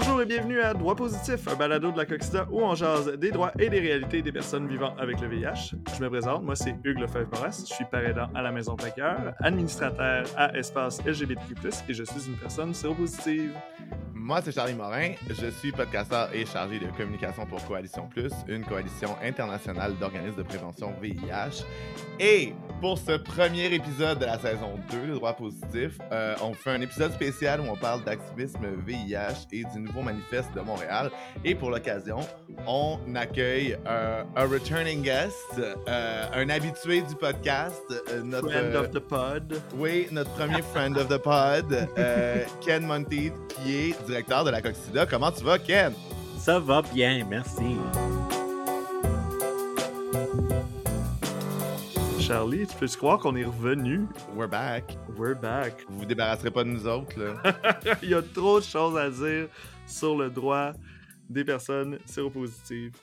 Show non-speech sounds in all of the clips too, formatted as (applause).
Bonjour et bienvenue à Droit Positif, un balado de la Coxida où on jase des droits et des réalités des personnes vivant avec le VIH. Je me présente, moi c'est Hugues Lefebvre-Moras, je suis parédant à la Maison Plaqueur, administrateur à Espace LGBTQ+, et je suis une personne séropositive. Moi, c'est Charlie Morin. Je suis podcasteur et chargé de communication pour Coalition Plus, une coalition internationale d'organismes de prévention VIH. Et pour ce premier épisode de la saison 2 de Droit Positif, euh, on fait un épisode spécial où on parle d'activisme VIH et du nouveau manifeste de Montréal. Et pour l'occasion, on accueille euh, un returning guest, euh, un habitué du podcast, notre friend of the pod. Oui, notre premier friend of the pod, (laughs) Ken Monteith, qui est directeur de la Coxida. Comment tu vas, Ken? Ça va bien, merci. Charlie, tu peux croire qu'on est revenu? We're back. We're back. Vous vous débarrasserez pas de nous autres, là. (laughs) Il y a trop de choses à dire sur le droit des personnes séropositives.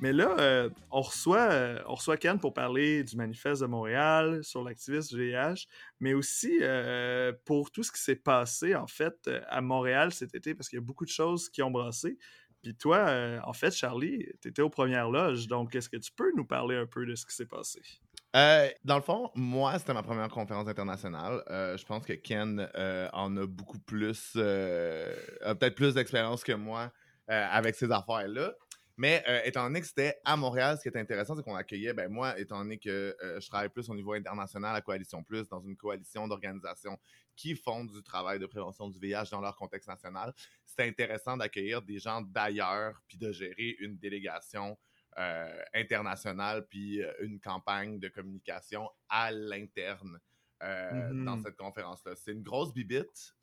Mais là, euh, on, reçoit, euh, on reçoit Ken pour parler du manifeste de Montréal sur l'activisme VIH, mais aussi euh, pour tout ce qui s'est passé, en fait, à Montréal cet été, parce qu'il y a beaucoup de choses qui ont brassé. Puis toi, en fait, Charlie, tu étais aux premières loges, donc est-ce que tu peux nous parler un peu de ce qui s'est passé? dans le fond, moi, c'était ma première conférence internationale. je pense que Ken en a beaucoup plus, a peut-être plus d'expérience que moi avec ces affaires-là. Mais euh, étant donné que c'était à Montréal, ce qui est intéressant, c'est qu'on accueillait, ben moi, étant donné que euh, je travaille plus au niveau international à Coalition Plus, dans une coalition d'organisations qui font du travail de prévention du VIH dans leur contexte national, c'était intéressant d'accueillir des gens d'ailleurs, puis de gérer une délégation euh, internationale, puis une campagne de communication à l'interne dans mm-hmm. cette conférence-là. C'est une grosse bibite,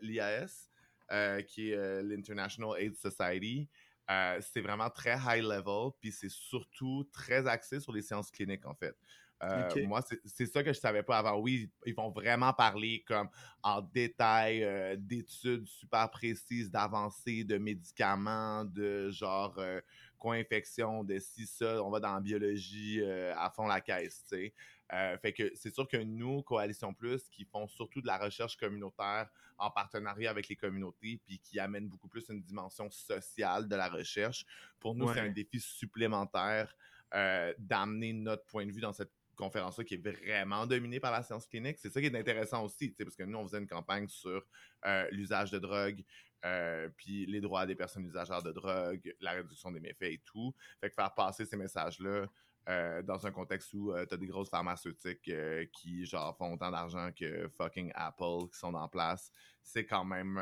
l'IAS, qui est l'International AIDS Society. Euh, c'est vraiment très high level, puis c'est surtout très axé sur les sciences cliniques, en fait. Euh, moi, c'est ça que je savais pas avant. Oui, ils vont vraiment parler comme en détail euh, d'études super précises, d'avancées, de médicaments, de genre co-infection, de si ça, on va dans la biologie à fond la caisse, tu sais. Euh, fait que c'est sûr que nous, Coalition Plus, qui font surtout de la recherche communautaire en partenariat avec les communautés, puis qui amènent beaucoup plus une dimension sociale de la recherche, pour nous, c'est un défi supplémentaire euh, d'amener notre point de vue dans cette conférence-là qui est vraiment dominée par la science clinique. C'est ça qui est intéressant aussi, parce que nous, on faisait une campagne sur euh, l'usage de drogue, puis les droits des personnes usagères de drogue, la réduction des méfaits et tout. Fait que faire passer ces messages-là euh, dans un contexte où euh, tu as des grosses pharmaceutiques euh, qui genre font autant d'argent que fucking Apple qui sont en place, c'est quand même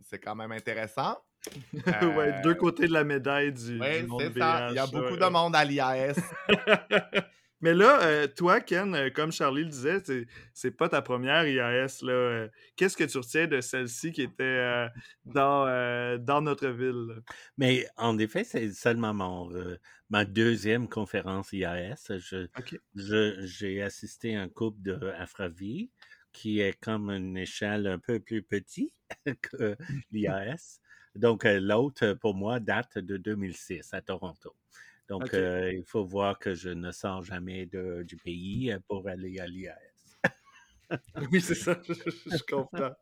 c'est quand même intéressant. (laughs) ouais, deux côtés de la médaille du, ouais, monde ça. Il y a beaucoup de monde à l'IAS. (laughs) Mais là, euh, toi, Ken, euh, comme Charlie le disait, c'est pas ta première IAS. Euh. Qu'est-ce que tu retiens de celle-ci qui était dans, dans notre ville? Mais en effet, c'est seulement mon, ma deuxième conférence IAS. J'ai assisté à un couple de Afravie qui est comme une échelle un peu plus petite (laughs) que (laughs) l'IAS. Donc, l'autre, pour moi, date de 2006 à Toronto. Donc, euh, il faut voir que je ne sors jamais de, du pays euh, pour aller à l'IAS. (laughs) oui, c'est ça, je, comprends.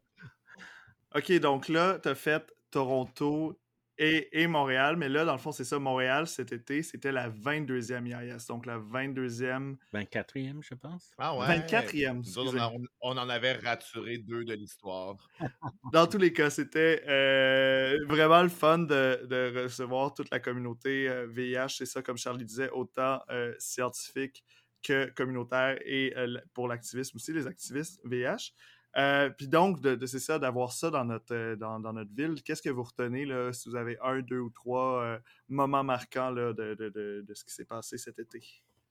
OK, donc là, tu as fait Toronto et, Montréal, mais là, dans le fond, c'est ça, Montréal, cet été, c'était la 22e IAS, donc la 22e... 24e, je pense. Ah ouais? 24e, on, on, en avait raturé deux de l'histoire. (laughs) Dans tous les cas, c'était euh, vraiment le fun de, recevoir toute la communauté VIH, euh, c'est ça, comme Charlie disait, autant euh, scientifique que communautaire et pour l'activisme aussi, les activistes VIH. Euh, puis donc, de, c'est ça, d'avoir ça dans notre, euh, dans, notre ville, qu'est-ce que vous retenez là, si vous avez un, deux ou trois euh, moments marquants là, de, de, ce qui s'est passé cet été?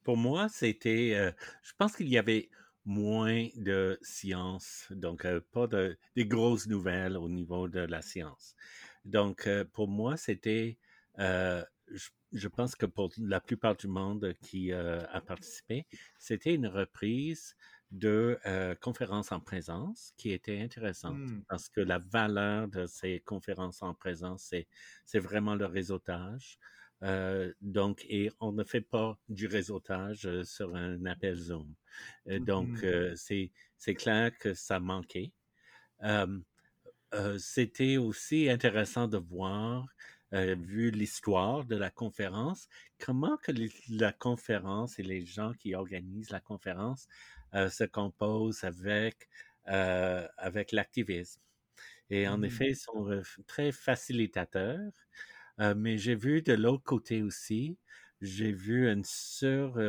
Pour moi, c'était, je pense qu'il y avait moins de science, donc pas de, des grosses nouvelles au niveau de la science. Donc, pour moi, c'était, je, pense que pour la plupart du monde qui a participé, c'était une reprise de euh, conférences en présence qui était intéressante mmh. parce que la valeur de ces conférences en présence, c'est, c'est vraiment le réseautage. Euh, donc, et on ne fait pas du réseautage sur un appel Zoom. donc, mmh c'est, c'est clair que ça manquait. c'était aussi intéressant de voir, vu l'histoire de la conférence, comment que la conférence et les gens qui organisent la conférence se composent avec, avec l'activisme. Et en mmh. effet, ils sont très facilitateurs. mais j'ai vu de l'autre côté aussi, j'ai vu une sur,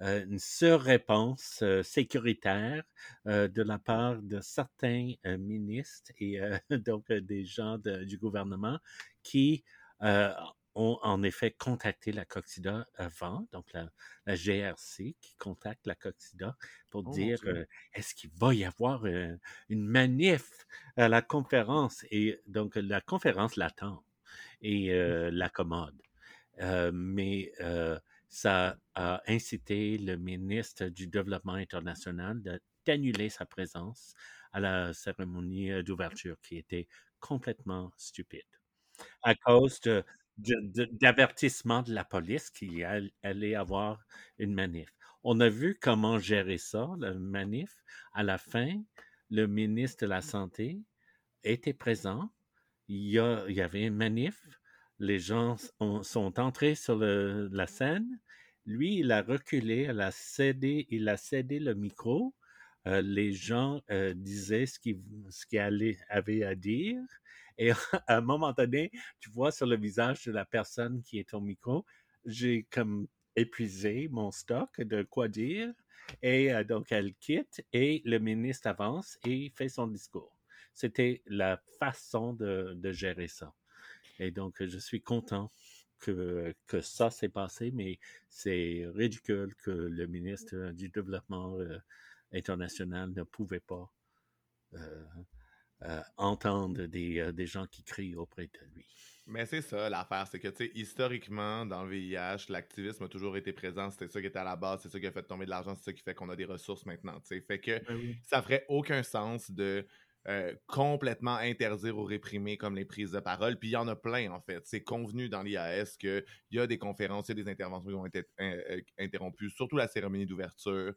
une surréponse sécuritaire de la part de certains ministres et (laughs) donc des gens du gouvernement qui ont en effet contacté la COXIDA avant, donc la, GRC qui contacte la COXIDA pour oh dire est-ce qu'il va y avoir une manif à la conférence? Et donc la conférence l'attend et mmh. l'accommode. mais ça a incité le ministre du Développement international d'annuler sa présence à la cérémonie d'ouverture qui était complètement stupide à cause de, d'avertissement de, la police qu'il allait avoir une manif. On a vu comment gérer ça, la manif. À la fin, le ministre de la Santé était présent. Il y, avait une manif. Les gens sont entrés sur la scène. Lui, il a reculé, il a cédé, il a cédé le micro. Euh, les gens euh, disaient ce qu'ils avaient à dire. Et (laughs) à un moment donné, tu vois sur le visage de la personne qui est au micro, j'ai comme épuisé mon stock de quoi dire. Et euh, donc, elle quitte et le ministre avance et fait son discours. C'était la façon de, gérer ça. Et donc, je suis content que, ça s'est passé, mais c'est ridicule que le ministre du Développement international ne pouvait pas euh, euh, entendre des, euh, des, gens qui crient auprès de lui. Mais c'est ça l'affaire, c'est que tu sais, historiquement, dans le VIH, l'activisme a toujours été présent, c'était ça qui était à la base, c'est ça qui a fait tomber de l'argent, c'est ça qui fait qu'on a des ressources maintenant. Tu sais. Fait que ben ça ferait aucun sens de euh, complètement interdire ou réprimer comme les prises de parole. Puis il y en a plein, en fait. C'est convenu dans l'IAS qu'il y a des conférences, il y a des interventions qui ont été interrompues, surtout la cérémonie d'ouverture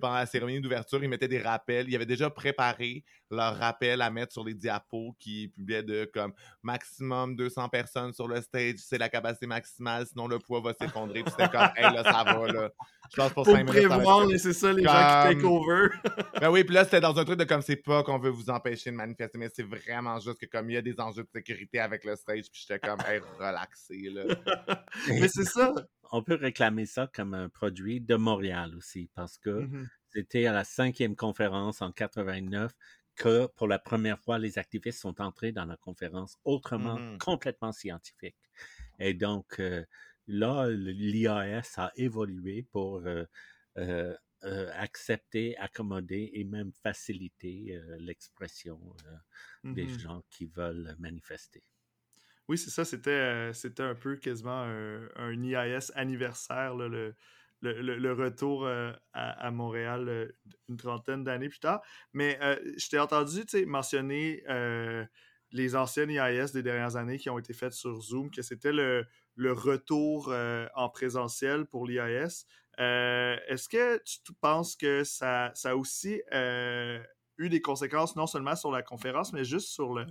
pendant la cérémonie d'ouverture, ils mettaient des rappels. Ils avaient déjà préparé leur rappel à mettre sur les diapos qui publiaient de comme maximum 200 personnes sur le stage, c'est la capacité maximale, sinon le poids va s'effondrer. Puis c'était comme, hey, là, ça va, là. Je pense pour, pour prévoir, c'est ça, les gens qui take over. (laughs) ben oui, puis là, c'était dans un truc de comme, c'est pas qu'on veut vous empêcher de manifester, mais c'est vraiment juste que comme il y a des enjeux de sécurité avec le stage, puis j'étais comme, hey, relaxé, là. (laughs) mais c'est ça on peut réclamer ça comme un produit de Montréal aussi, parce que mmh c'était à la cinquième conférence en 89 que pour la première fois, les activistes sont entrés dans la conférence autrement, mmh complètement scientifique. Et donc, euh, là, l'IAS a évolué pour euh, euh, accepter, accommoder et même faciliter l'expression des mmh gens qui veulent manifester. Oui, c'est ça. C'était, euh, un peu quasiment un, IAS anniversaire, le, le, retour euh, à, Montréal euh, une trentaine d'années plus tard. Mais je t'ai entendu mentionner les anciennes IAS des dernières années qui ont été faites sur Zoom, que c'était le, retour en présentiel pour l'IAS. est-ce que tu penses que ça, ça a aussi eu des conséquences non seulement sur la conférence, mais juste sur le,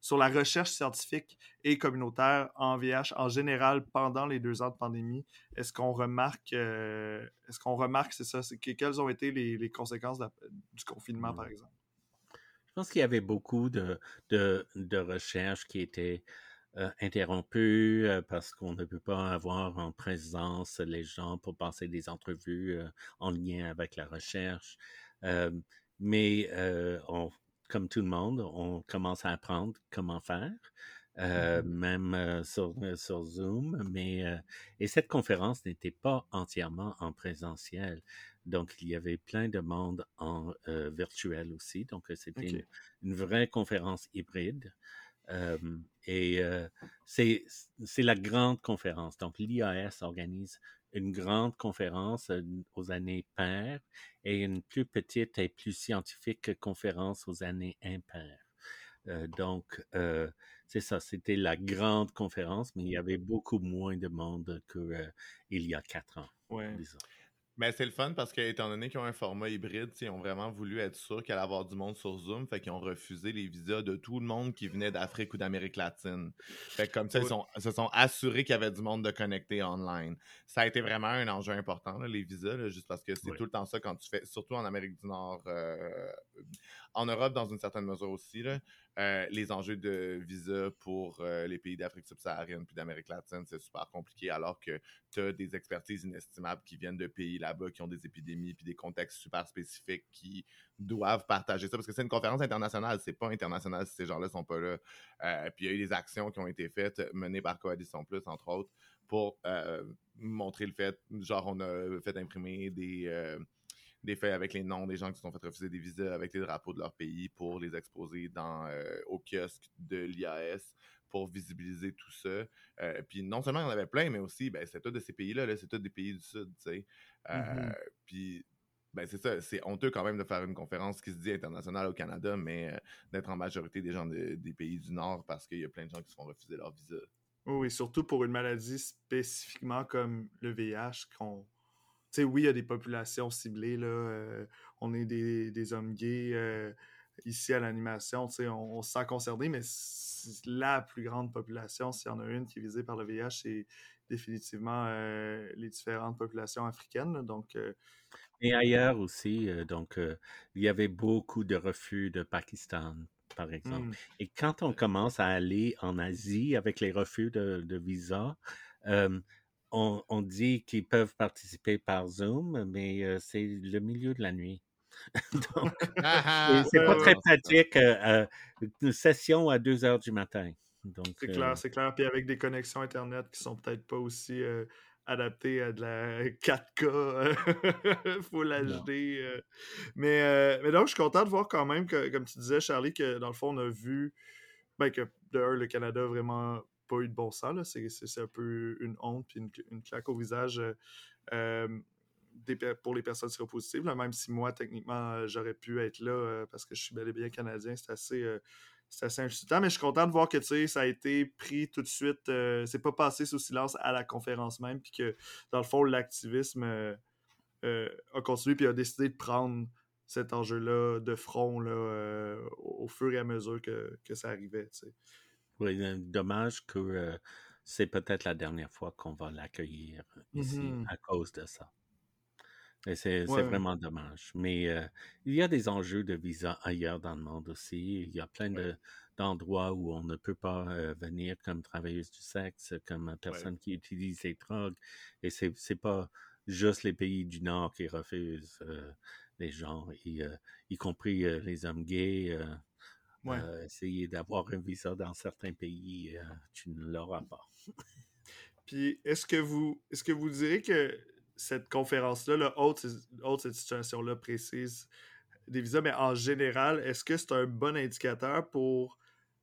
sur la recherche scientifique et communautaire en VIH en général pendant les deux ans de pandémie. Est-ce qu'on remarque, euh, est-ce qu'on remarque, c'est ça, quelles ont été les, conséquences du confinement, par exemple? Je pense qu'il y avait beaucoup de, de, recherches qui étaient euh, interrompues euh, parce qu'on ne peut pas avoir en présence les gens pour passer des entrevues en lien avec la recherche. mais on, comme tout le monde, on commence à apprendre comment faire, euh, mmh même euh, sur, euh, sur, Zoom. Mais, et cette conférence n'était pas entièrement en présentiel. Donc, il y avait plein de monde en virtuel aussi. Donc, c'était une, vraie conférence hybride. et c'est la grande conférence. Donc, l'IAS organise une grande conférence aux années paires et une plus petite et plus scientifique conférence aux années impaires. Euh, donc, euh, c'est ça, c'était la grande conférence, mais il y avait beaucoup moins de monde qu'il il y a quatre ans, ouais. Mais c'est le fun parce qu'étant donné qu'ils ont un format hybride, ils ont vraiment voulu être sûrs qu'il allait avoir du monde sur Zoom. Fait qu'ils ont refusé les visas de tout le monde qui venait d'Afrique ou d'Amérique latine. Fait que comme ça, ils sont, se sont assurés qu'il y avait du monde de connecté online. Ça a été vraiment un enjeu important, les visas, juste parce que c'est tout le temps ça quand tu fais, surtout en Amérique du Nord, euh, en Europe dans une certaine mesure aussi. Là, euh, les enjeux de visa pour euh, les pays d'Afrique subsaharienne puis d'Amérique latine, c'est super compliqué alors que tu as des expertises inestimables qui viennent de pays qui ont des épidémies puis des contextes super spécifiques qui doivent partager ça parce que c'est une conférence internationale, c'est pas international si ces gens-là sont pas là. Euh, puis il y a eu des actions qui ont été faites menées par Coalition Plus entre autres pour montrer le fait, genre on a fait imprimer des des faits avec les noms des gens qui se sont fait refuser des visas avec les drapeaux de leur pays pour les exposer dans, euh, au kiosque de l'IAS pour visibiliser tout ça. Euh, puis non seulement il y en avait plein, mais aussi, ben, c'est tout de ces pays-là, -là, c'est tout des pays du Sud, tu sais. Euh, mm-hmm. Puis ben c'est ça, c'est honteux quand même de faire une conférence qui se dit internationale au Canada, mais d'être en majorité des gens des pays du Nord parce qu'il y a plein de gens qui se font refuser leur visa. Oui, surtout pour une maladie spécifiquement comme le VIH qu'on oui, il y a des populations ciblées, là. Euh, on est des, hommes gays euh, ici à l'animation, on, on, se sent concerné, mais la plus grande population, s'il y en a une qui est visée par le VIH, c'est définitivement euh, les différentes populations africaines. donc, Et ailleurs aussi, donc, il y avait beaucoup de refus de Pakistan, par exemple. Mmh. Et quand on commence à aller en Asie avec les refus de, de visa, on, dit qu'ils peuvent participer par Zoom, mais euh, c'est le milieu de la nuit. (laughs) Donc, ah, c'est pas très pratique. Euh, une session à 2 heures du matin. C'est clair, euh c'est clair. Puis avec des connexions Internet qui sont peut-être pas aussi adaptées à de la (laughs) 4K, (laughs) full HD. Mais, mais donc, je suis content de voir quand même que, comme tu disais, Charlie, que dans le fond, on a vu ben, que de le Canada a vraiment pas eu de bon sens. C'est un peu une honte puis une, claque au visage euh, euh, des, pour les personnes séropositives. Là, même si moi, techniquement, j'aurais pu être là euh, parce que je suis bel et bien canadien, c'est assez. c'est assez insultant, mais je suis content de voir que ça a été pris tout de suite. c'est pas passé sous silence à la conférence même, puis que dans le fond, l'activisme a continué puis a décidé de prendre cet enjeu-là de front là, au, fur et à mesure que, que ça arrivait. Oui, dommage que euh, c'est peut-être la dernière fois qu'on va l'accueillir ici mmh à cause de ça. Et c'est vraiment dommage. Mais euh, il y a des enjeux de visa ailleurs dans le monde aussi. Il y a plein d'endroits où on ne peut pas euh, venir comme travailleuse du sexe, comme personne qui utilise les drogues. Et c'est n'est pas juste les pays du Nord qui refusent les gens, y, y compris les hommes gays. Euh, essayer d'avoir un visa dans certains pays, euh, tu ne l'auras pas. Puis, est-ce que vous est-ce que vous direz que cette conférence-là, là, haute, cette situation-là précise des visas, mais en général, est-ce que c'est un bon indicateur pour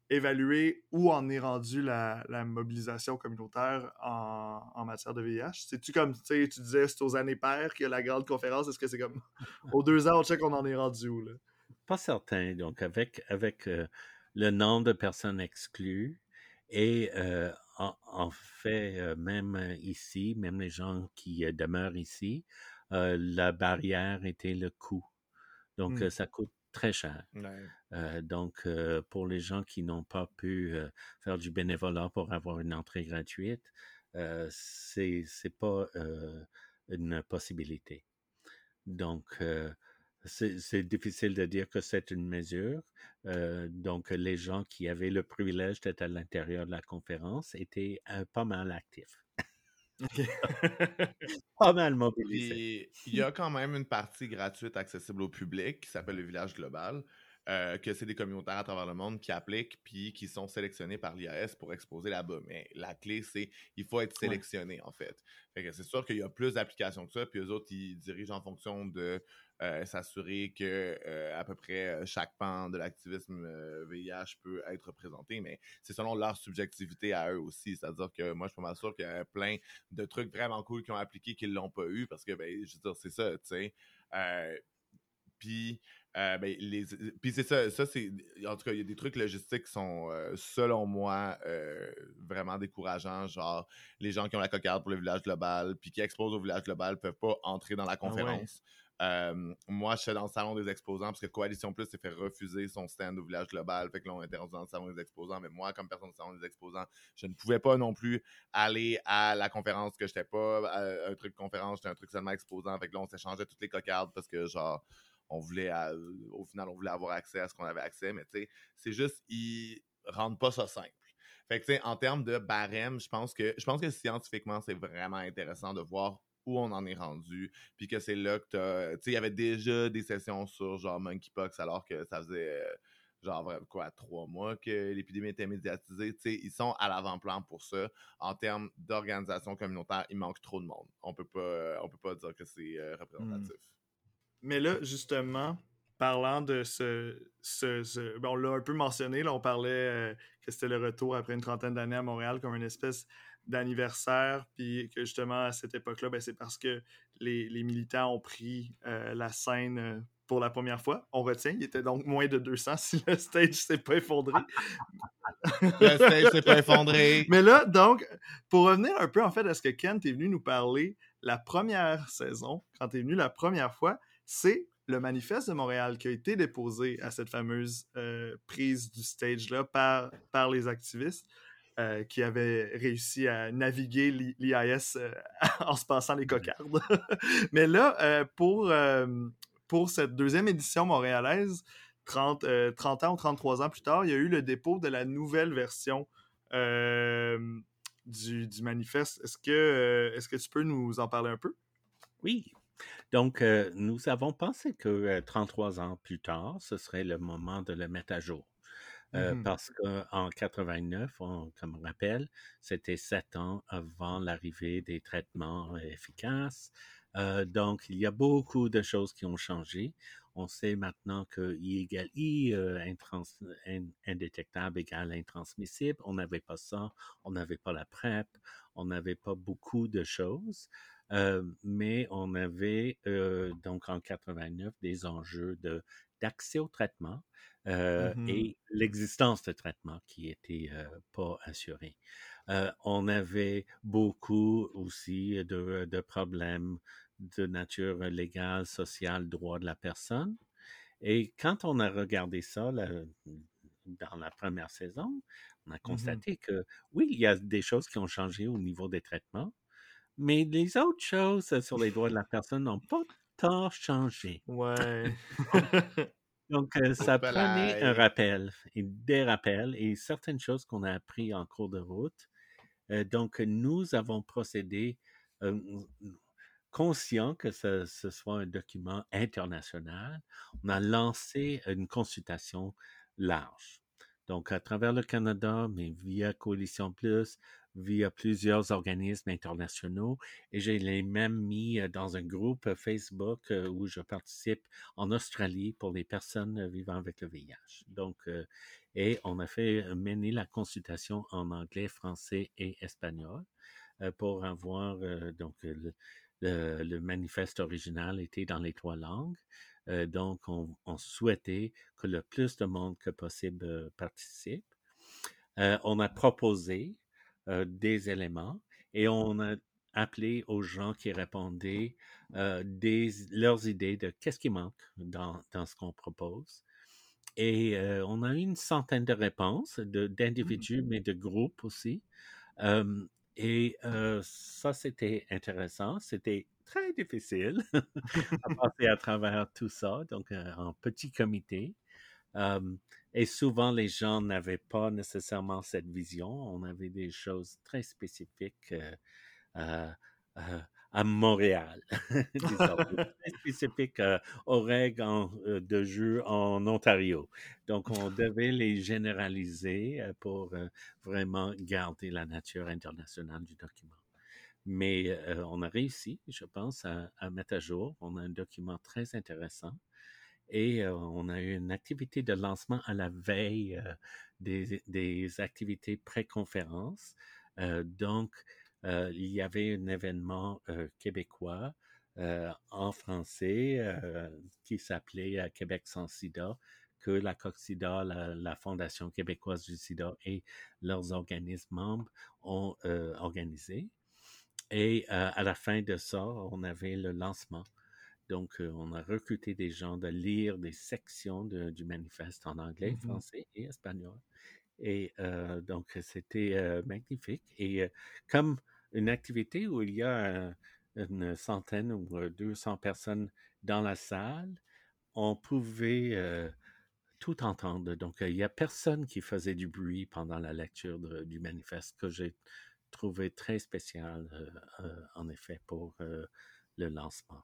évaluer où en est rendue la, mobilisation communautaire en, matière de VIH? C'est-tu comme, tu disais, c'est aux années paires qu'il y a la grande conférence, est-ce que c'est comme, (laughs) aux deux ans, on check on en est rendu où? Pas certain. Donc, avec, avec euh, le nombre de personnes exclues et euh, en, fait, euh, même ici, même les gens qui demeurent ici, la barrière était le coût. Donc, mmh. ça coûte très cher. donc, pour les gens qui n'ont pas pu faire du bénévolat pour avoir une entrée gratuite, c'est pas une possibilité. Donc, c'est difficile de dire que c'est une mesure. Euh, donc, les gens qui avaient le privilège d'être à l'intérieur de la conférence étaient euh, pas mal actifs. (laughs) pas mal mobilisés. Il y a quand même une partie gratuite accessible au public qui s'appelle le village global. Euh, que c'est des communautaires à travers le monde qui appliquent puis qui sont sélectionnés par l'IAS pour exposer là-bas. Mais la clé, c'est il faut être sélectionné, en fait. c'est sûr qu'il y a plus d'applications que ça, puis eux autres, ils dirigent en fonction de euh, s'assurer que euh, à peu près chaque pan de l'activisme VIH peut être représenté, mais c'est selon leur subjectivité à eux aussi. C'est-à-dire que moi, je suis pas mal sûr qu'il y a plein de trucs vraiment cool qui ont appliqué qui l'ont pas eu parce que, ben, je veux dire, c'est ça, tu sais. puis Euh, ben, les... Puis c'est ça, ça c'est. En tout cas, il y a des trucs logistiques qui sont, euh, selon moi, euh, vraiment décourageants. Genre, les gens qui ont la cocarde pour le village global, puis qui exposent au village global, peuvent pas entrer dans la Ah ouais. conférence. Euh, moi, je suis dans le salon des exposants parce que Coalition Plus s'est fait refuser son stand au village global. Fait que là, on était dans le salon des exposants. Mais moi, comme personne du salon des exposants, je ne pouvais pas non plus aller à la conférence que j'étais pas. à un truc de conférence, j'étais un truc seulement exposant. Fait que là, on s'échangeait toutes les cocardes parce que, genre, on voulait, à- au final, on voulait avoir accès à ce qu'on avait accès. Mais tu c'est juste, ils rendent pas ça simple. Fait que, en termes de barème, je pense que, je pense que scientifiquement, c'est vraiment intéressant de voir où on en est rendu, puis que c'est là que. Tu sais, il y avait déjà des sessions sur, genre, monkeypox, alors que ça faisait, euh, genre, quoi, trois mois que l'épidémie était médiatisée. Tu sais, ils sont à l'avant-plan pour ça. En termes d'organisation communautaire, il manque trop de monde. On peut pas, on peut pas dire que c'est euh, représentatif. Mais là, justement, parlant de ce. ce, ce- ben, on l'a un peu mentionné, là, on parlait euh, que c'était le retour après une trentaine d'années à Montréal comme une espèce d'anniversaire, puis que justement, à cette époque-là, ben, c'est parce que les, les militants ont pris euh, la scène euh, pour la première fois. On retient, il était donc moins de 200 si le stage s'est pas effondré. Le stage s'est pas effondré. (laughs) Mais là, donc, pour revenir un peu en fait à ce que Kent est venu nous parler la première saison, quand tu es venu la première fois, c'est le manifeste de Montréal qui a été déposé à cette fameuse euh, prise du stage-là par, par les activistes euh, qui avaient réussi à naviguer l'I- l'IAS euh, (laughs) en se passant les cocardes. (laughs) Mais là, pour, pour cette deuxième édition montréalaise, 30, euh, 30 ans ou 33 ans plus tard, il y a eu le dépôt de la nouvelle version du, du manifeste. Est-ce que, est-ce que tu peux nous en parler un peu? Oui. Donc, euh, nous avons pensé que euh, 33 ans plus tard, ce serait le moment de le mettre à jour. Euh, Mhm. Parce qu'en 89, on- comme on rappelle, c'était sept ans avant l'arrivée des traitements euh, efficaces. Euh, donc, il y a beaucoup de choses qui ont changé. On sait maintenant que I égale I, euh, intrans- in- indétectable égale intransmissible. On n'avait pas ça, on n'avait pas la PrEP, on n'avait pas beaucoup de choses. Euh, mais on avait euh, donc en 89 des enjeux de d'accès au traitement euh, Mhm. et l'existence de traitement qui était pas assurée. On avait beaucoup aussi de, de problèmes de nature légale, sociale, droit de la personne. Et quand on a regardé ça dans la première saison, on a constaté que oui, il y a des choses qui ont changé au niveau des traitements, mais les autres choses sur les droits de la personne n'ont pas tant changé. Ouais. (laughs) (laughs) Donc, euh, ça prenait un rappel et des rappels et certaines choses qu'on a appris en cours de route. Euh, donc, nous avons procédé euh, conscient que ce, ce soit un document international. On a lancé une consultation large. Donc, à travers le Canada, mais via Coalition Plus, via plusieurs organismes internationaux. Et j'ai les même mis dans un groupe Facebook où je participe en Australie pour les personnes vivant avec le VIH. Donc, et on a fait mener la consultation en anglais, français et espagnol pour avoir donc le, manifeste original était dans les trois langues. Donc, on, souhaitait que le plus de monde que possible participe. On a proposé euh, des éléments et on a appelé aux gens qui répondaient euh, des, leurs idées de qu'est-ce qui manque dans, dans ce qu'on propose. Et euh, on a eu une centaine de réponses de- d'individus, mais de groupes aussi. Et ça, c'était intéressant. C'était très difficile (laughs) à passer à travers tout ça, donc en petit comité. Et souvent, les gens n'avaient pas nécessairement cette vision. On avait des choses très spécifiques euh, euh, euh, à Montréal, (laughs) (laughs) très spécifiques euh, aux règles en- de jeu en Ontario. Donc, on devait les généraliser pour vraiment garder la nature internationale du document. Mais on a réussi, je pense, à, à mettre à jour. On a un document très intéressant. Et on a eu une activité de lancement à la veille des, activités pré-conférence. Donc, il y avait un événement québécois en français qui s'appelait Québec sans sida, que la COXIDA, la, Fondation québécoise du sida et leurs organismes membres ont organisé. Et à la fin de ça, on avait le lancement. Donc, on a recruté des gens de lire des sections du manifeste en anglais, mmh français et espagnol. Et donc, c'était magnifique. Et comme une activité où il y a une centaine ou 200 personnes dans la salle, on pouvait tout entendre. Donc, il n'y a personne qui faisait du bruit pendant la lecture du manifeste que j'ai trouvé très spécial, en effet, pour le lancement.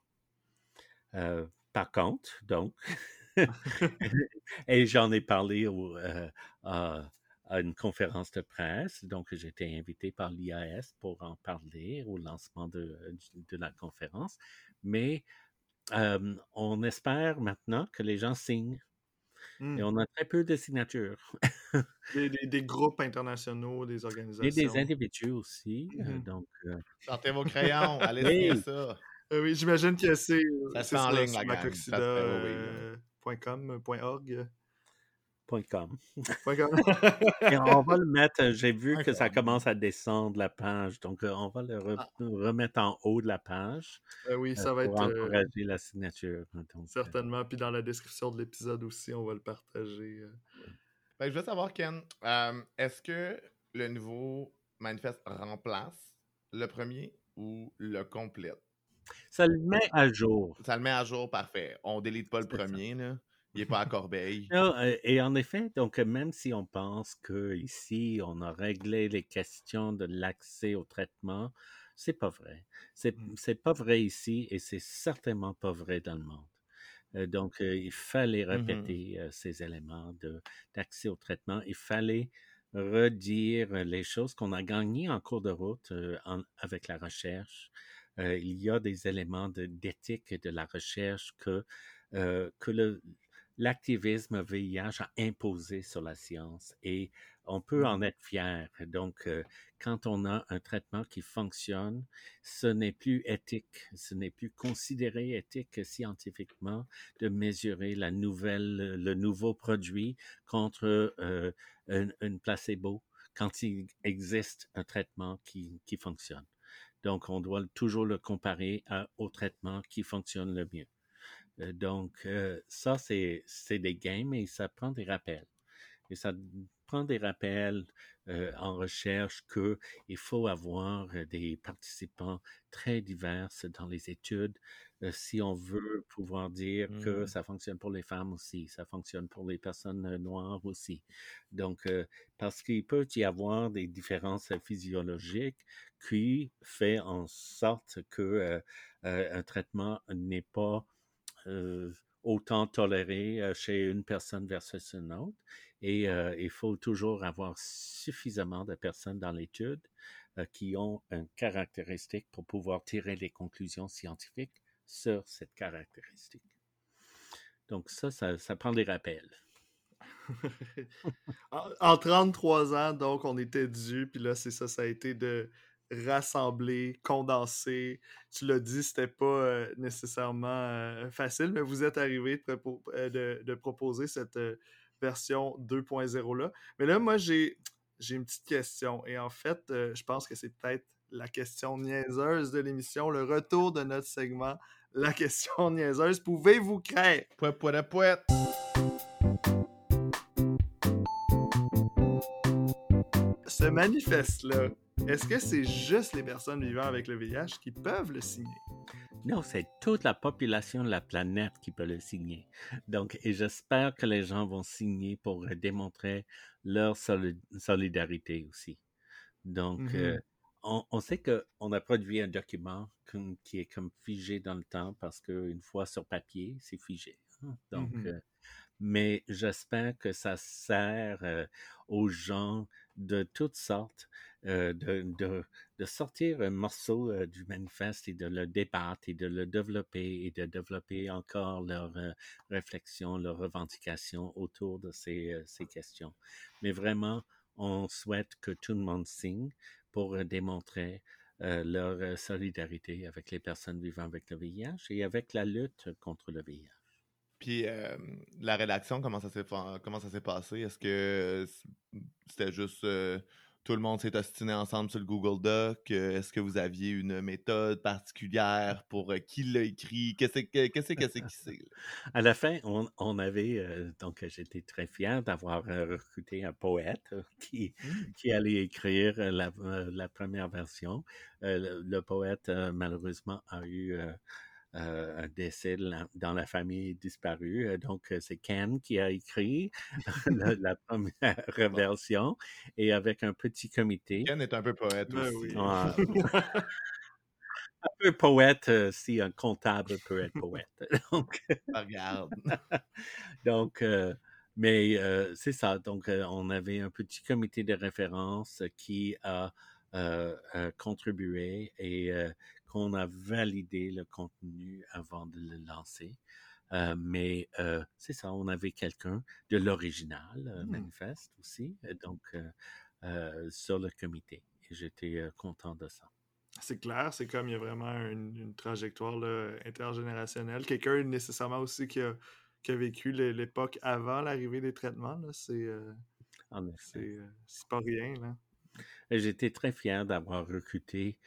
Par contre, donc, (laughs) (laughs) et j'en ai parlé à, à une conférence de presse. Donc, j'ai été invité par l'IAS pour en parler au lancement de, de la conférence. Mais on espère maintenant que les gens signent. Et mmh. on a très peu de signatures. (laughs) des, groupes internationaux, des organisations. Et des individus aussi. Mmh donc, Sortez vos crayons, allez signer ça. Oui, j'imagine que c'est. Ça se fait en ligne, la .org. Com. Et on va le mettre, j'ai vu que ça commence à descendre la page, donc on va le ah. remettre en haut de la page. oui, ça va pour encourager la signature. certainement, puis dans la description de l'épisode aussi, on va le partager. Ben, je veux savoir, Ken, est-ce que le nouveau manifeste remplace le premier ou le complète? Ça le met à jour. Ça le met à jour, parfait. On délite pas le premier, là. Il n'est pas à (laughs) Corbeil. et en effet, donc même si on pense qu'ici, on a réglé les questions de l'accès au traitement, c'est pas vrai. C'est, mmh. c'est pas vrai ici et c'est certainement pas vrai dans le monde. donc, il fallait mmh répéter ces éléments d'accès au traitement. Il fallait redire les choses qu'on a gagnées en cours de route avec la recherche. Il y a des éléments de, d'éthique de la recherche que, que le, l'activisme VIH a imposé sur la science et on peut en mmh. être fier. Donc, euh, quand on a un traitement qui fonctionne, ce n'est plus éthique, ce n'est plus considéré éthique scientifiquement de mesurer la nouvelle, le nouveau produit contre euh, une, placebo quand il existe un traitement qui, qui fonctionne. Donc, on doit toujours le comparer au traitement qui fonctionne le mieux. Euh, donc, euh, ça, c'est des games et ça prend des rappels. Et ça prend des rappels euh, en recherche qu'il faut avoir des participants très divers dans les études si on veut pouvoir dire que mmh. ça fonctionne pour les femmes aussi, ça fonctionne pour les personnes noires aussi. Donc, parce qu'il peut y avoir des différences physiologiques qui fait en sorte que un traitement n'est pas euh, autant toléré euh, chez une personne versus une autre. Et euh, il faut toujours avoir suffisamment de personnes dans l'étude qui ont une caractéristique pour pouvoir tirer les conclusions scientifiques sur cette caractéristique. Donc ça, ça, prend des rappels. (laughs) en, en, 33 ans, donc, on était dû, puis là, c'est ça, ça a été de rassembler, condenser. Tu l'as dit, c'était pas euh, nécessairement euh, facile, mais vous êtes arrivé euh, de, proposer cette version 2.0 là. Mais là, moi, j'ai une petite question. Et en fait, je pense que c'est peut-être la question niaiseuse de l'émission, le retour de notre segment, la question (laughs) niaiseuse. Pouvez-vous créer? Pouet, pouet, pouet. Ce manifeste-là, est-ce que c'est juste les personnes vivant avec le VIH qui peuvent le signer? Non, c'est toute la population de la planète qui peut le signer. Donc, et j'espère que les gens vont signer pour démontrer leur solidarité aussi. Donc, mmh euh, on, sait qu'on a produit un document qui est comme figé dans le temps parce qu'une fois sur papier, c'est figé. Hein. Donc, mmh euh, mais j'espère que ça sert euh, aux gens de toutes sortes euh, de, sortir un morceau euh, du manifeste et de le débattre et de le développer et de développer encore leurs euh, réflexions, leurs revendications autour de ces, ces questions. Mais vraiment, on souhaite que tout le monde signe pour démontrer leur solidarité avec les personnes vivant avec le VIH et avec la lutte contre le VIH. Puis la rédaction, comment ça s'est comment ça s'est passé? Est-ce que c'était juste tout le monde s'est ostiné ensemble sur le Google Doc? Est-ce que vous aviez une méthode particulière pour qui l'a écrit? Qu'est-ce que c'est que c'est? (laughs) À la fin, on, avait, donc j'étais très fier d'avoir recruté un poète qui, mmh. qui allait écrire la, la première version. le, poète, malheureusement, a eu euh, un décès dans la famille disparue. Euh, donc, euh, c'est Ken qui a écrit (laughs) la, première (laughs) version et avec un petit comité. Ken est un peu poète ben aussi. (laughs) un peu poète si un comptable peut être poète. donc, regarde. donc, mais c'est ça. Donc, on avait un petit comité de référence qui a contribué et qu'on a validé le contenu avant de le lancer. Euh, mais euh, c'est ça, on avait quelqu'un de l'original euh, mmh. manifeste aussi, donc sur le comité. Et j'étais content de ça. C'est clair, c'est comme il y a vraiment une, trajectoire intergénérationnelle. Quelqu'un nécessairement aussi qui a, qui a vécu l'époque avant l'arrivée des traitements. C'est c'est pas rien. J'étais très fier d'avoir recruté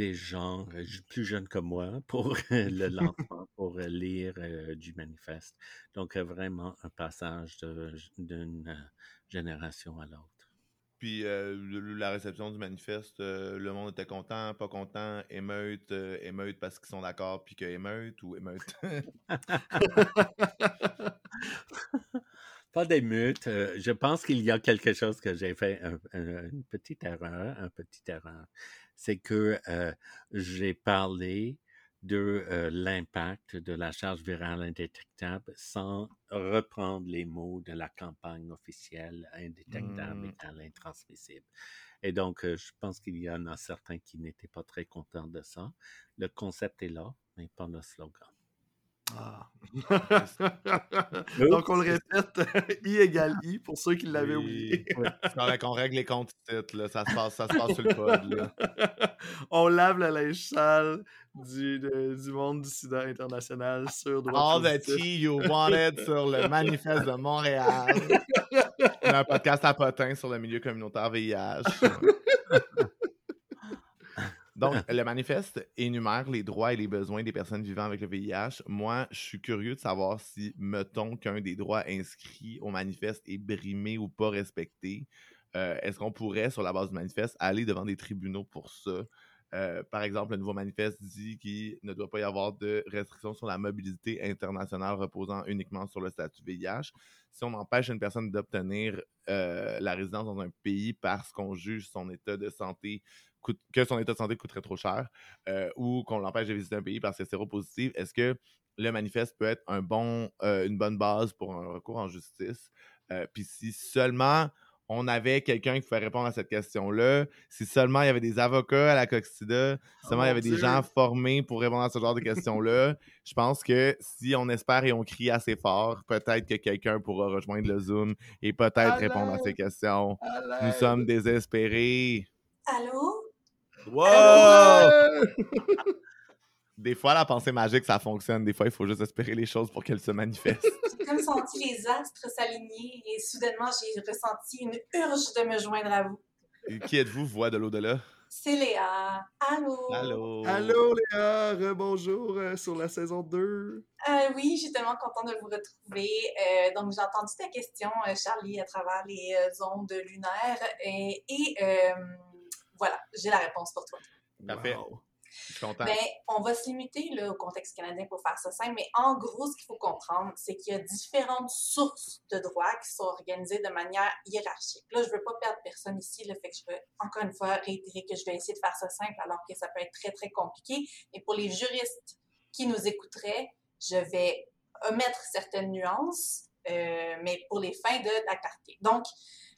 des gens euh, plus jeunes que moi pour le (laughs) lancement, pour euh, lire euh, du manifeste. Donc, vraiment un passage d'une génération à l'autre. Puis la réception du manifeste, le monde était content, pas content, émeute, émeute parce qu'ils sont d'accord, puis que émeute ou émeute? (laughs) pas d'émeute. je pense qu'il y a quelque chose que j'ai fait, une petite erreur, un petit erreur c'est que j'ai parlé de l'impact de la charge virale indétectable sans reprendre les mots de la campagne officielle indétectable mmh. et intransmissible. Et donc, je pense qu'il y en a certains qui n'étaient pas très contents de ça. Le concept est là, mais pas le slogan. Ah. (laughs) Donc, on le répète, (laughs) I égale I pour ceux qui l'avaient oublié. C'est qu'on règle les comptes là. Ça, se passe, ça se passe sur le pod. Là. (laughs) on lave le linge sale du, du monde du sida international sur All the tea you wanted sur le manifeste de Montréal. un podcast à potin sur le milieu communautaire VIH. Donc, le manifeste énumère les droits et les besoins des personnes vivant avec le VIH. Moi, je suis curieux de savoir si, mettons qu'un des droits inscrits au manifeste est brimé ou pas respecté. Euh, est-ce qu'on pourrait, sur la base du manifeste, aller devant des tribunaux pour ça? Euh, par exemple, le nouveau manifeste dit qu'il ne doit pas y avoir de restrictions sur la mobilité internationale reposant uniquement sur le statut VIH. Si on empêche une personne d'obtenir euh, la résidence dans un pays parce qu'on juge son état de santé que son état de santé coûterait trop cher euh, ou qu'on l'empêche de visiter un pays parce que c'est séropositif, est-ce que le manifeste peut être un bon, euh, une bonne base pour un recours en justice? Euh, puis si seulement on avait quelqu'un qui pouvait répondre à cette question-là, si seulement il y avait des avocats à la Coxida, si seulement il y avait des gens formés pour répondre à ce genre de questions-là, (laughs) je pense que si on espère et on crie assez fort, peut-être que quelqu'un pourra rejoindre le Zoom et peut-être répondre à ces questions. Nous sommes désespérés. Allô? Wow! des fois, la pensée magique, ça fonctionne. Des fois, il faut juste espérer les choses pour qu'elles se manifestent. (laughs) J'ai comme senti les astres s'aligner et soudainement, j'ai ressenti une urge de me joindre à vous. qui êtes-vous, voix de l'au-delà? C'est Léa. Allô? Allô? Allô, Léa. Bonjour euh, sur la saison 2. Euh, oui, je suis tellement contente de vous retrouver. Euh, donc, j'ai entendu ta question, Charlie, à travers les ondes lunaires. et voilà, j'ai la réponse pour toi. Parfait. Je suis content. Ben, on va se limiter là, au contexte canadien pour faire ça simple, mais en gros, ce qu'il faut comprendre, c'est qu'il y a différentes sources de droits qui sont organisées de manière hiérarchique. Là, je ne veux pas perdre personne ici, le fait que je veux encore une fois réitérer que je vais essayer de faire ça simple alors que ça peut être très, très compliqué. Et pour les juristes qui nous écouteraient, je vais omettre certaines nuances, euh, mais pour les fins de la clarté. Donc,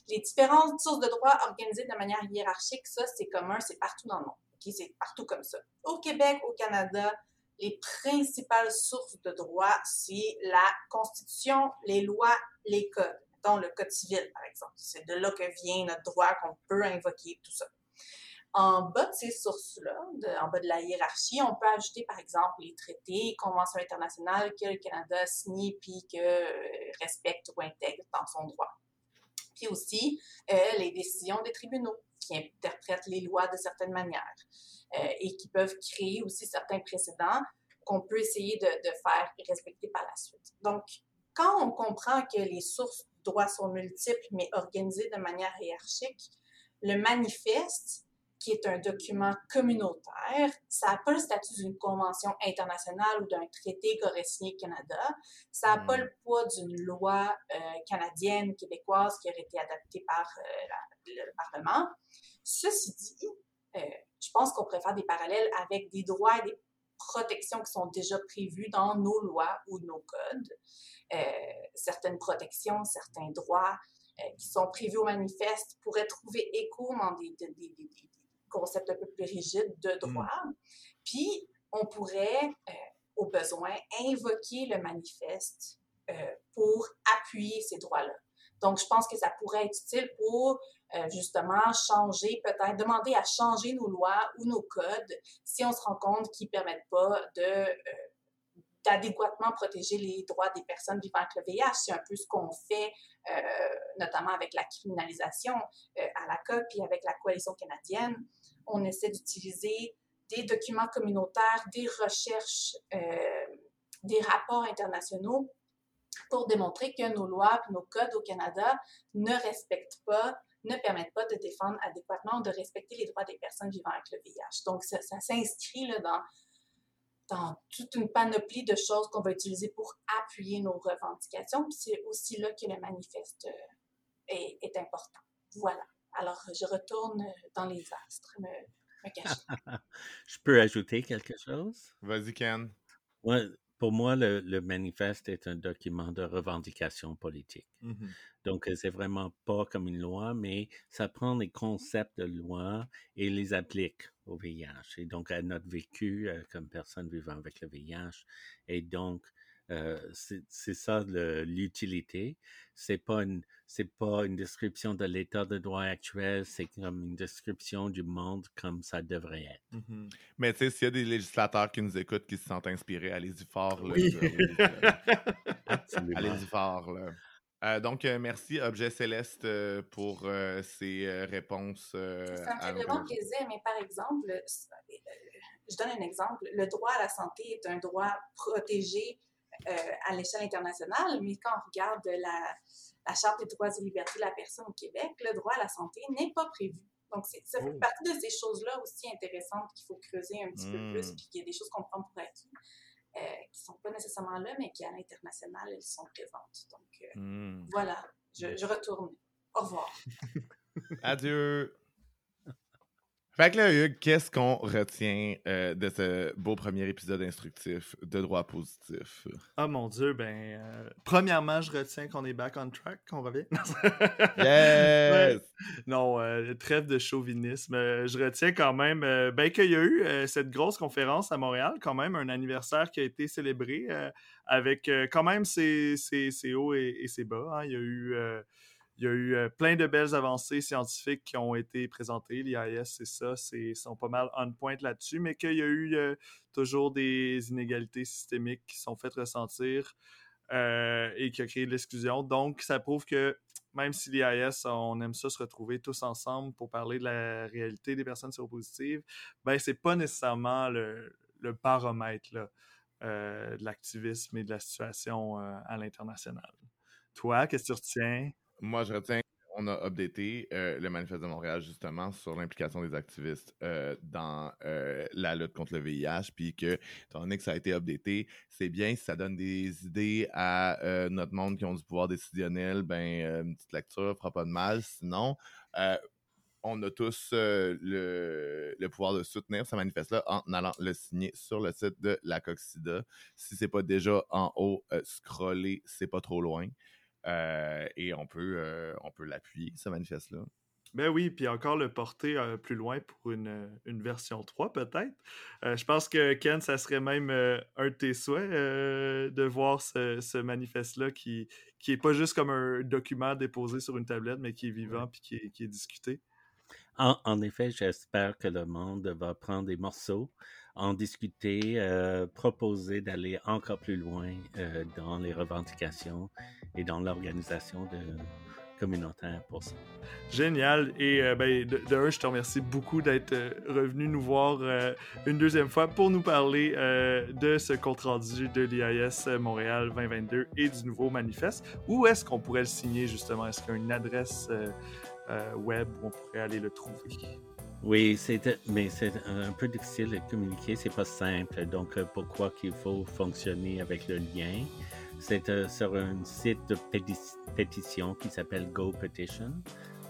les différentes sources de droit organisées de manière hiérarchique, ça, c'est commun, c'est partout dans le monde. C'est partout comme ça. Au Québec, au Canada, les principales sources de droit, c'est la Constitution, les lois, les codes. dont le Code civil, par exemple. C'est de là que vient notre droit qu'on peut invoquer, tout ça. En bas de ces sources-là, en bas de la hiérarchie, on peut ajouter par exemple les traités, conventions internationales que le Canada signe puis que euh, respecte ou intègre dans son droit. Aussi euh, les décisions des tribunaux qui interprètent les lois de certaines manières euh, et qui peuvent créer aussi certains précédents qu'on peut essayer de, de, faire respecter par la suite. Donc, quand on comprend que les sources de droit sont multiples mais organisées de manière hiérarchique, le manifeste qui est un document communautaire. Ça n'a pas le statut d'une convention internationale ou d'un traité qu'aurait signé Canada. Ça n'a pas hmm. le poids d'une loi euh, canadienne, québécoise qui aurait été adaptée par euh, le Parlement. Ceci dit, euh, je pense qu'on pourrait faire des parallèles avec des droits et des protections qui sont déjà prévues dans nos lois ou nos codes. certaines protections, certains droits qui sont prévus au manifeste pourraient trouver écho dans des, des, des, concept un peu plus rigide de mm. droit. Puis, on pourrait, euh, au besoin, invoquer le manifeste euh, pour appuyer ces droits-là. Donc, je pense que ça pourrait être utile pour euh, justement changer, peut-être demander à changer nos lois ou nos codes si on se rend compte qu'ils ne permettent pas de d'adéquatement protéger les droits des personnes vivant avec le VIH. C'est un peu ce qu'on fait, notamment avec la criminalisation à la COP et avec la coalition canadienne on essaie d'utiliser des documents communautaires, des recherches, euh, des rapports internationaux pour démontrer que nos lois nos codes au Canada ne respectent pas, ne permettent pas de défendre adéquatement, de respecter les droits des personnes vivant avec le VIH. Donc, ça, s'inscrit dans, toute une panoplie de choses qu'on va utiliser pour appuyer nos revendications. C'est aussi là que le manifeste euh, est important. Voilà. Alors, je retourne dans les astres, me, me cacher. (laughs) je peux ajouter quelque chose? Vas-y, Ken. pour moi, le, manifeste est un document de revendication politique. Mmh Donc, c'est vraiment pas comme une loi, mais ça prend les concepts de loi et les applique au VIH et donc à notre vécu euh, comme personne vivant avec le VIH. Et donc, euh, c'est ça l'utilité. C'est pas une c'est pas une description de l'état de droit actuel, c'est comme une description du monde comme ça devrait être. Mmh Mais tu sais, s'il y a des législateurs qui nous écoutent qui se sentent inspirés, allez-y fort. oui. (laughs) allez-y fort. Euh, donc, euh, merci Objet Céleste pour ces réponses. ça me fait vraiment plaisir, mais par exemple, je donne un exemple. Le droit à la santé est un droit protégé euh, à l'échelle internationale, mais quand on regarde la, la, Charte des droits et libertés de la personne au Québec, le droit à la santé n'est pas prévu. Donc, ça fait oh. partie de ces choses-là aussi intéressantes qu'il faut creuser un petit peu plus, hmm. puis qu'il y a des choses qu'on prend pour acquis, euh, qui ne sont pas nécessairement là, mais qui, à l'international, elles sont présentes. Donc, euh, hmm. voilà, je, je retourne. Au revoir. (laughs) Adieu. Fait que là, Hugues, qu'est-ce qu'on retient euh, de ce beau premier épisode instructif de droit positif? Ah mon Dieu, ben, euh, premièrement, je retiens qu'on est back on track, qu'on revient. (laughs) yes! Non, euh, trêve de chauvinisme. je retiens quand même, ben, qu'il y a eu cette grosse conférence à Montréal, quand même, un anniversaire qui a été célébré avec quand même ses, hauts et, ses bas. Hein. Il y a eu il y a eu euh, plein de belles avancées scientifiques qui ont été présentées. L'IAS, c'est ça, ils sont pas mal on point là-dessus, mais qu'il y a eu euh, toujours des inégalités systémiques qui sont faites ressentir euh, et qui a créé de l'exclusion. Donc, ça prouve que même si l'IAS, on aime ça se retrouver tous ensemble pour parler de la réalité des personnes séropositives, ben c'est pas nécessairement le baromètre de l'activisme et de la situation à l'international. Toi, qu'est-ce que tu retiens? Moi, je retiens qu'on a updaté euh, le manifeste de Montréal justement sur l'implication des activistes euh, dans euh, la lutte contre le VIH, puis que, étant donné que ça a été updaté, c'est bien si ça donne des idées à notre monde qui ont du pouvoir décisionnel, ben une petite lecture fera pas de mal. Sinon, on a tous le, pouvoir de soutenir ce manifeste-là en allant le signer sur le site de la Coxida. Si c'est pas déjà en haut, scroller, c'est pas trop loin. Euh, et on peut, euh, on peut l'appuyer, ce manifeste-là. Ben oui, puis encore le porter euh, plus loin pour une, une version 3 peut-être. je pense que Ken, ça serait même un de tes souhaits de voir ce, ce manifeste-là qui, qui est pas juste comme un document déposé sur une tablette, mais qui est vivant puis qui est, qui est discuté. En, en effet, j'espère que le monde va prendre des morceaux, en discuter, euh, proposer d'aller encore plus loin euh, dans les revendications et dans l'organisation de, communautaire pour ça. Génial. Et euh, ben, de, de, un, je te remercie beaucoup d'être euh, revenu nous voir une deuxième fois pour nous parler de ce compte-rendu de l'IAS Montréal 2022 et du nouveau manifeste. Où est-ce qu'on pourrait le signer, justement? Est-ce qu'il y a une adresse web où on pourrait aller le trouver? Oui, c'est, mais c'est un peu difficile de communiquer, c'est pas simple. Donc, euh, pourquoi qu'il faut fonctionner avec le lien? C'est euh, sur un site de péti- pétition qui s'appelle Go Petition,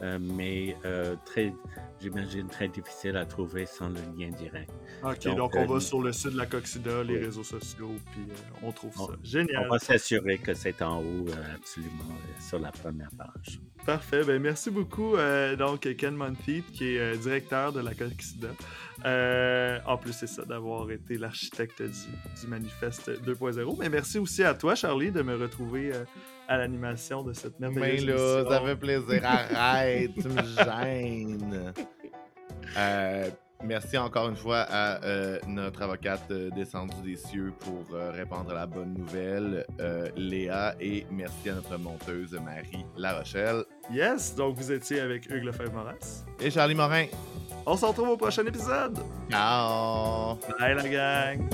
euh, mais euh, très, j'imagine très difficile à trouver sans le lien direct. Ok, Donc, donc, euh, on va sur le site de la Coxida, les oui. réseaux sociaux, puis on trouve On- ça. Génial. On va s'assurer que c'est en haut, absolument, sur la première page. Parfait. Ben, merci beaucoup, donc, Ken Monteith, qui est directeur de la Coxida. En plus, c'est ça, d'avoir été l'architecte du, du manifeste 2.0. Mais merci aussi à toi, Charlie, de me retrouver à l'animation de cette Mais merveilleuse là, émission. ça fait plaisir. Arrête, tu me gênes. Euh, merci encore une fois à euh, notre avocate euh, descendue des cieux pour répandre la bonne nouvelle, Léa, et merci à notre monteuse Marie La Rochelle Yes, donc vous étiez avec Hugues Lefebvre-Moras. et Charlie Morin. On se retrouve au prochain épisode. Ciao! Bye la gang.